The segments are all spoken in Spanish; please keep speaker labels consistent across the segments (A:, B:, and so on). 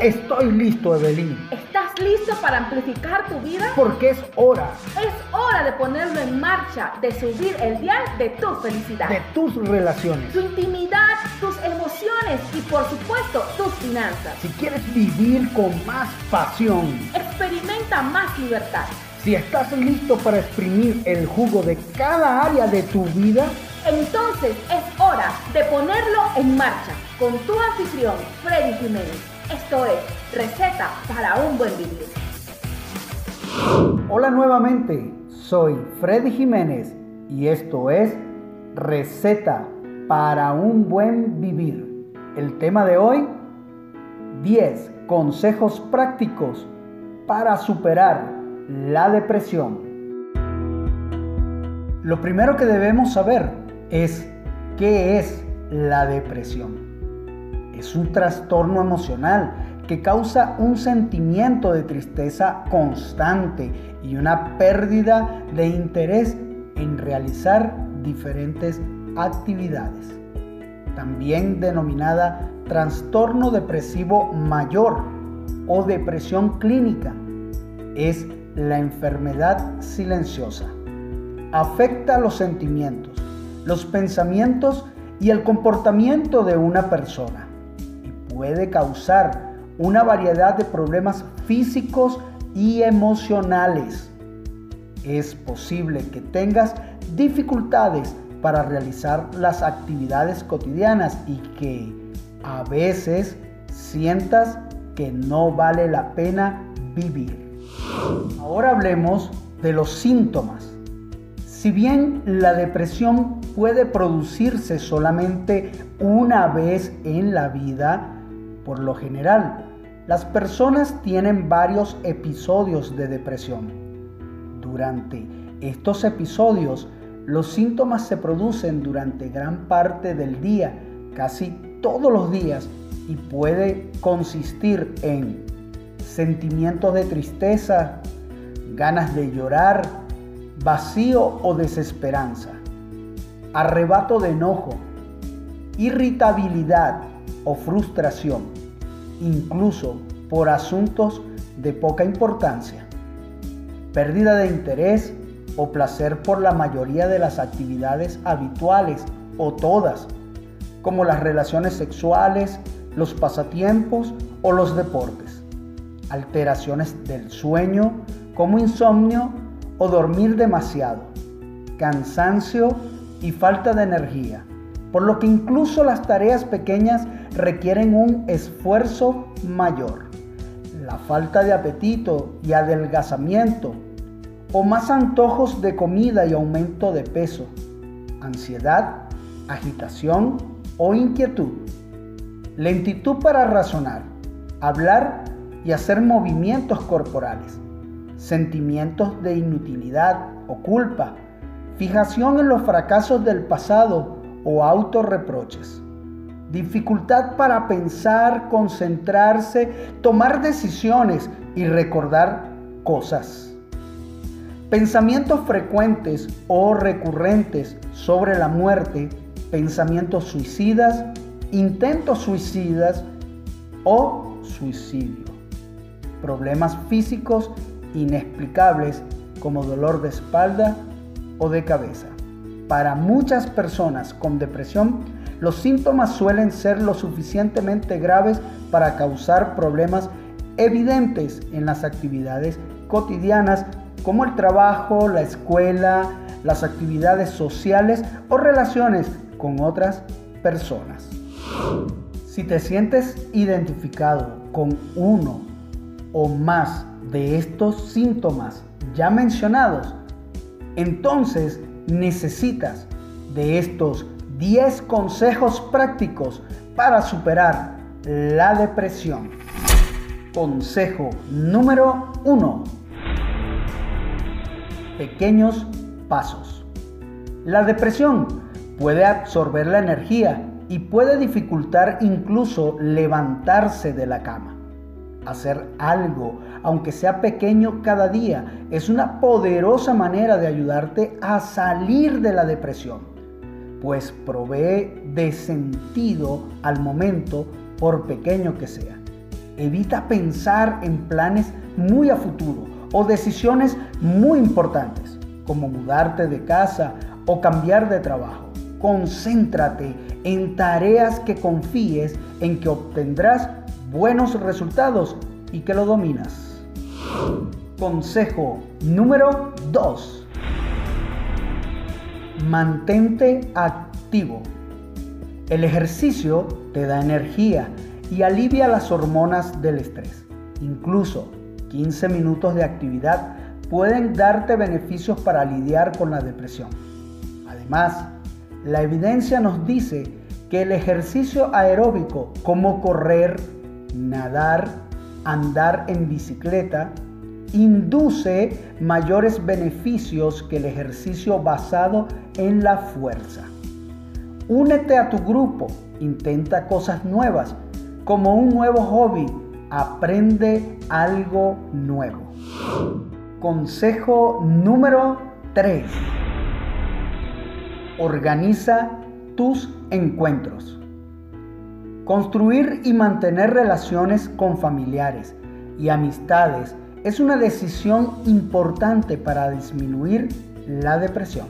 A: Estoy listo, Evelyn.
B: ¿Estás listo para amplificar tu vida?
A: Porque es hora.
B: Es hora de ponerlo en marcha, de subir el dial de tu felicidad.
A: De tus relaciones.
B: Tu intimidad, tus emociones y por supuesto tus finanzas.
A: Si quieres vivir con más pasión.
B: Experimenta más libertad.
A: Si estás listo para exprimir el jugo de cada área de tu vida,
B: entonces es hora de ponerlo en marcha con tu anfitrión, Freddy Jiménez. Esto es Receta para un buen vivir.
A: Hola nuevamente, soy Freddy Jiménez y esto es Receta para un buen vivir. El tema de hoy, 10 consejos prácticos para superar la depresión. Lo primero que debemos saber es qué es la depresión. Es un trastorno emocional que causa un sentimiento de tristeza constante y una pérdida de interés en realizar diferentes actividades. También denominada trastorno depresivo mayor o depresión clínica. Es la enfermedad silenciosa. Afecta los sentimientos, los pensamientos y el comportamiento de una persona puede causar una variedad de problemas físicos y emocionales. Es posible que tengas dificultades para realizar las actividades cotidianas y que a veces sientas que no vale la pena vivir. Ahora hablemos de los síntomas. Si bien la depresión puede producirse solamente una vez en la vida, por lo general, las personas tienen varios episodios de depresión. Durante estos episodios, los síntomas se producen durante gran parte del día, casi todos los días, y puede consistir en sentimientos de tristeza, ganas de llorar, vacío o desesperanza, arrebato de enojo, irritabilidad o frustración, incluso por asuntos de poca importancia, pérdida de interés o placer por la mayoría de las actividades habituales o todas, como las relaciones sexuales, los pasatiempos o los deportes. Alteraciones del sueño como insomnio o dormir demasiado, cansancio y falta de energía, por lo que incluso las tareas pequeñas requieren un esfuerzo mayor. La falta de apetito y adelgazamiento, o más antojos de comida y aumento de peso, ansiedad, agitación o inquietud, lentitud para razonar, hablar y hacer movimientos corporales, sentimientos de inutilidad o culpa, fijación en los fracasos del pasado o autorreproches, dificultad para pensar, concentrarse, tomar decisiones y recordar cosas. Pensamientos frecuentes o recurrentes sobre la muerte, pensamientos suicidas, intentos suicidas o suicidio problemas físicos inexplicables como dolor de espalda o de cabeza. Para muchas personas con depresión, los síntomas suelen ser lo suficientemente graves para causar problemas evidentes en las actividades cotidianas como el trabajo, la escuela, las actividades sociales o relaciones con otras personas. Si te sientes identificado con uno o más de estos síntomas ya mencionados, entonces necesitas de estos 10 consejos prácticos para superar la depresión. Consejo número 1. Pequeños pasos. La depresión puede absorber la energía y puede dificultar incluso levantarse de la cama. Hacer algo, aunque sea pequeño cada día, es una poderosa manera de ayudarte a salir de la depresión, pues provee de sentido al momento por pequeño que sea. Evita pensar en planes muy a futuro o decisiones muy importantes, como mudarte de casa o cambiar de trabajo. Concéntrate en tareas que confíes en que obtendrás buenos resultados y que lo dominas. Consejo número 2. Mantente activo. El ejercicio te da energía y alivia las hormonas del estrés. Incluso 15 minutos de actividad pueden darte beneficios para lidiar con la depresión. Además, la evidencia nos dice que el ejercicio aeróbico como correr, nadar, andar en bicicleta, induce mayores beneficios que el ejercicio basado en la fuerza. Únete a tu grupo, intenta cosas nuevas, como un nuevo hobby, aprende algo nuevo. Consejo número 3. Organiza tus encuentros. Construir y mantener relaciones con familiares y amistades es una decisión importante para disminuir la depresión.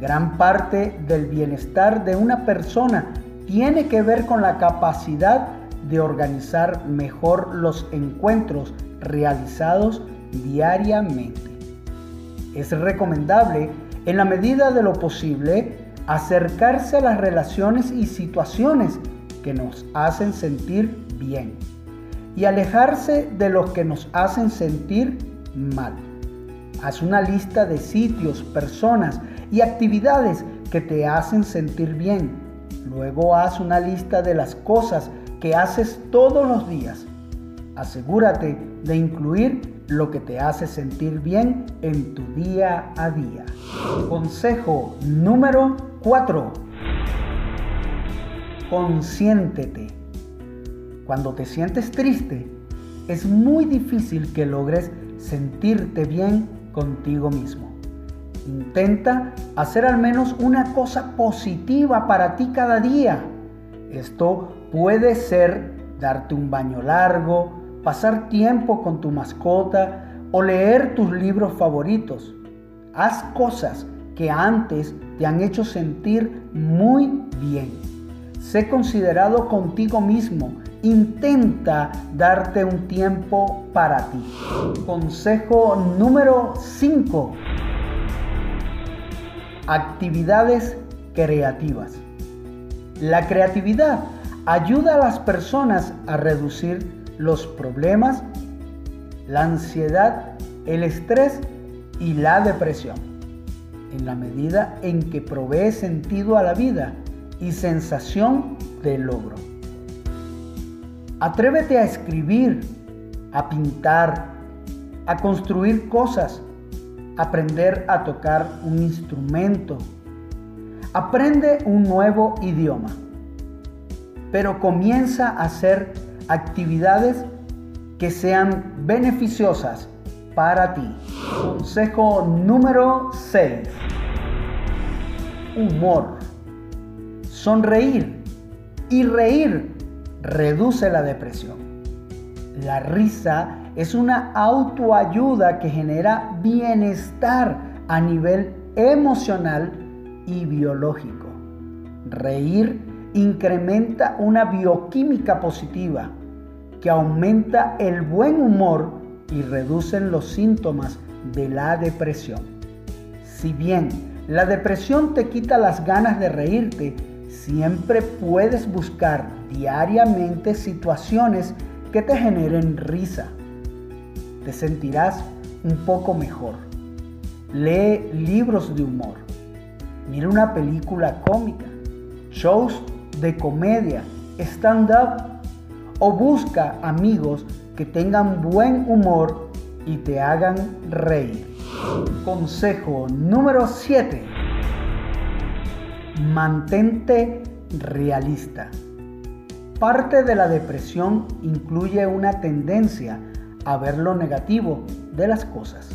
A: Gran parte del bienestar de una persona tiene que ver con la capacidad de organizar mejor los encuentros realizados diariamente. Es recomendable, en la medida de lo posible, acercarse a las relaciones y situaciones que nos hacen sentir bien y alejarse de los que nos hacen sentir mal. Haz una lista de sitios, personas y actividades que te hacen sentir bien. Luego haz una lista de las cosas que haces todos los días. Asegúrate de incluir lo que te hace sentir bien en tu día a día. Consejo número 4. Consiéntete. Cuando te sientes triste, es muy difícil que logres sentirte bien contigo mismo. Intenta hacer al menos una cosa positiva para ti cada día. Esto puede ser darte un baño largo, pasar tiempo con tu mascota o leer tus libros favoritos. Haz cosas que antes te han hecho sentir muy bien. Sé considerado contigo mismo. Intenta darte un tiempo para ti. Consejo número 5. Actividades creativas. La creatividad ayuda a las personas a reducir los problemas, la ansiedad, el estrés y la depresión, en la medida en que provee sentido a la vida y sensación de logro. Atrévete a escribir, a pintar, a construir cosas, aprender a tocar un instrumento. Aprende un nuevo idioma pero comienza a hacer actividades que sean beneficiosas para ti. Consejo número 6. Humor. Sonreír y reír reduce la depresión. La risa es una autoayuda que genera bienestar a nivel emocional y biológico. Reír incrementa una bioquímica positiva que aumenta el buen humor y reducen los síntomas de la depresión. Si bien la depresión te quita las ganas de reírte, siempre puedes buscar diariamente situaciones que te generen risa. Te sentirás un poco mejor. Lee libros de humor. Mira una película cómica. Shows de comedia, stand-up o busca amigos que tengan buen humor y te hagan reír. Consejo número 7. Mantente realista. Parte de la depresión incluye una tendencia a ver lo negativo de las cosas.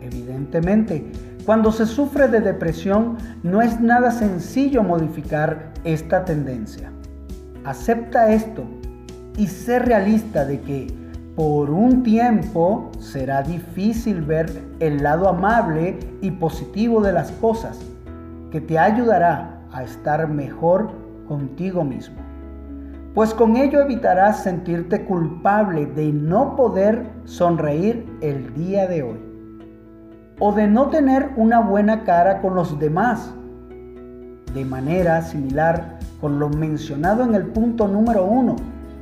A: Evidentemente, cuando se sufre de depresión no es nada sencillo modificar esta tendencia. Acepta esto y sé realista de que por un tiempo será difícil ver el lado amable y positivo de las cosas, que te ayudará a estar mejor contigo mismo. Pues con ello evitarás sentirte culpable de no poder sonreír el día de hoy o de no tener una buena cara con los demás. De manera similar con lo mencionado en el punto número uno,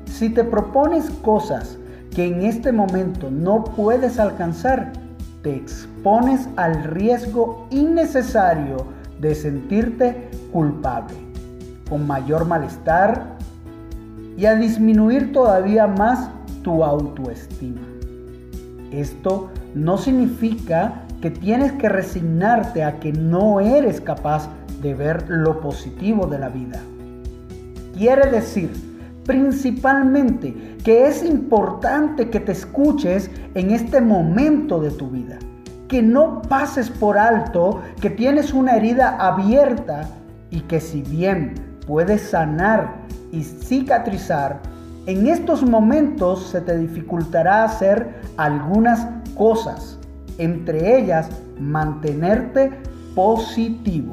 A: si te propones cosas que en este momento no puedes alcanzar, te expones al riesgo innecesario de sentirte culpable, con mayor malestar y a disminuir todavía más tu autoestima. Esto no significa que tienes que resignarte a que no eres capaz de ver lo positivo de la vida. Quiere decir principalmente que es importante que te escuches en este momento de tu vida. Que no pases por alto que tienes una herida abierta y que si bien puedes sanar y cicatrizar, en estos momentos se te dificultará hacer algunas cosas, entre ellas mantenerte positivo,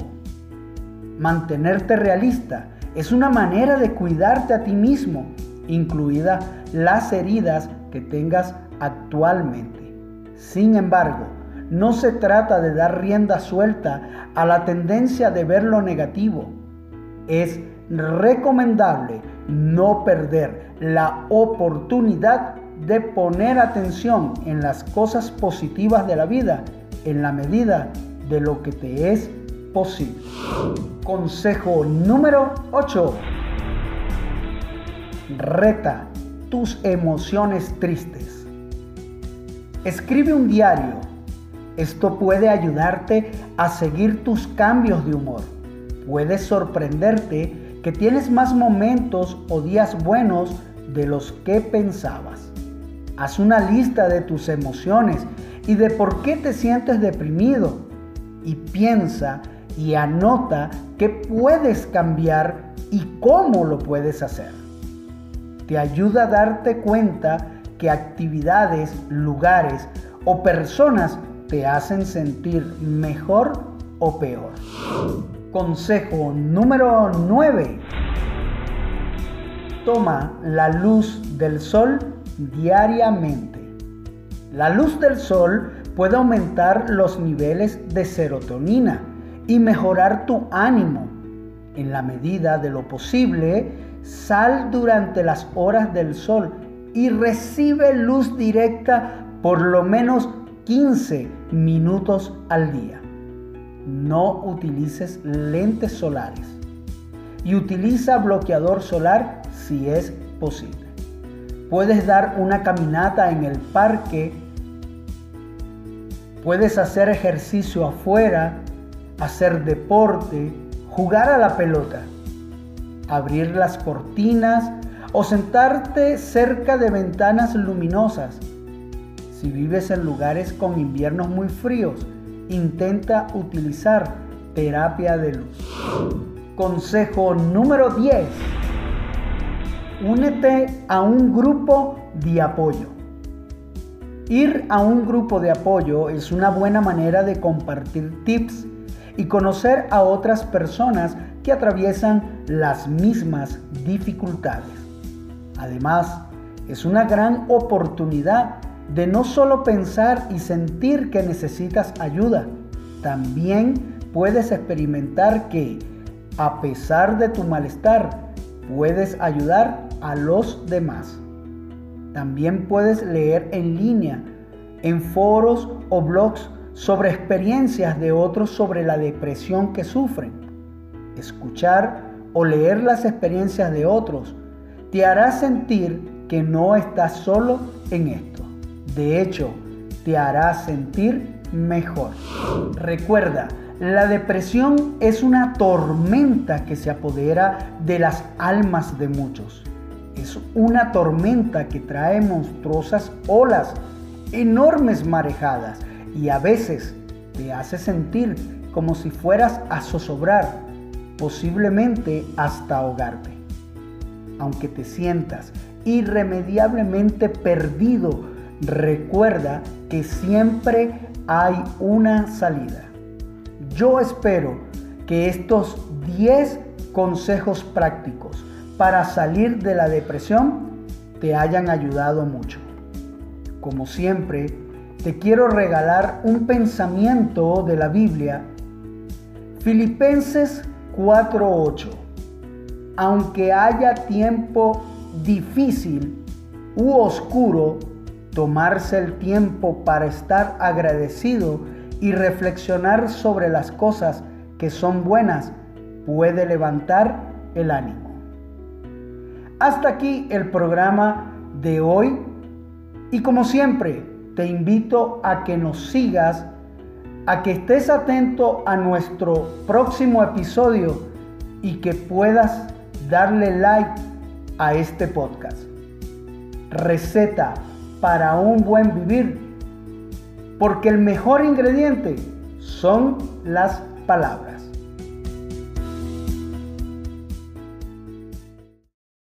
A: mantenerte realista, es una manera de cuidarte a ti mismo, incluida las heridas que tengas actualmente. Sin embargo, no se trata de dar rienda suelta a la tendencia de ver lo negativo. Es recomendable no perder la oportunidad de poner atención en las cosas positivas de la vida en la medida de lo que te es posible. Consejo número 8. Reta tus emociones tristes. Escribe un diario. Esto puede ayudarte a seguir tus cambios de humor. Puedes sorprenderte que tienes más momentos o días buenos de los que pensabas. Haz una lista de tus emociones y de por qué te sientes deprimido y piensa y anota qué puedes cambiar y cómo lo puedes hacer. Te ayuda a darte cuenta que actividades, lugares o personas te hacen sentir mejor o peor. Consejo número 9. Toma la luz del sol diariamente. La luz del sol puede aumentar los niveles de serotonina y mejorar tu ánimo. En la medida de lo posible, sal durante las horas del sol y recibe luz directa por lo menos 15 minutos al día. No utilices lentes solares y utiliza bloqueador solar si es posible. Puedes dar una caminata en el parque, puedes hacer ejercicio afuera hacer deporte, jugar a la pelota, abrir las cortinas o sentarte cerca de ventanas luminosas. Si vives en lugares con inviernos muy fríos, intenta utilizar terapia de luz. Consejo número 10. Únete a un grupo de apoyo. Ir a un grupo de apoyo es una buena manera de compartir tips y conocer a otras personas que atraviesan las mismas dificultades. Además, es una gran oportunidad de no solo pensar y sentir que necesitas ayuda, también puedes experimentar que, a pesar de tu malestar, puedes ayudar a los demás. También puedes leer en línea, en foros o blogs sobre experiencias de otros sobre la depresión que sufren. Escuchar o leer las experiencias de otros te hará sentir que no estás solo en esto. De hecho, te hará sentir mejor. Recuerda, la depresión es una tormenta que se apodera de las almas de muchos. Es una tormenta que trae monstruosas olas, enormes marejadas y a veces te hace sentir como si fueras a zozobrar, posiblemente hasta ahogarte. Aunque te sientas irremediablemente perdido, recuerda que siempre hay una salida. Yo espero que estos 10 consejos prácticos para salir de la depresión te hayan ayudado mucho. Como siempre, te quiero regalar un pensamiento de la Biblia. Filipenses 4:8. Aunque haya tiempo difícil u oscuro, tomarse el tiempo para estar agradecido y reflexionar sobre las cosas que son buenas puede levantar el ánimo. Hasta aquí el programa de hoy y como siempre te invito a que nos sigas, a que estés atento a nuestro próximo episodio y que puedas darle like a este podcast. Receta para un buen vivir, porque el mejor ingrediente son las palabras.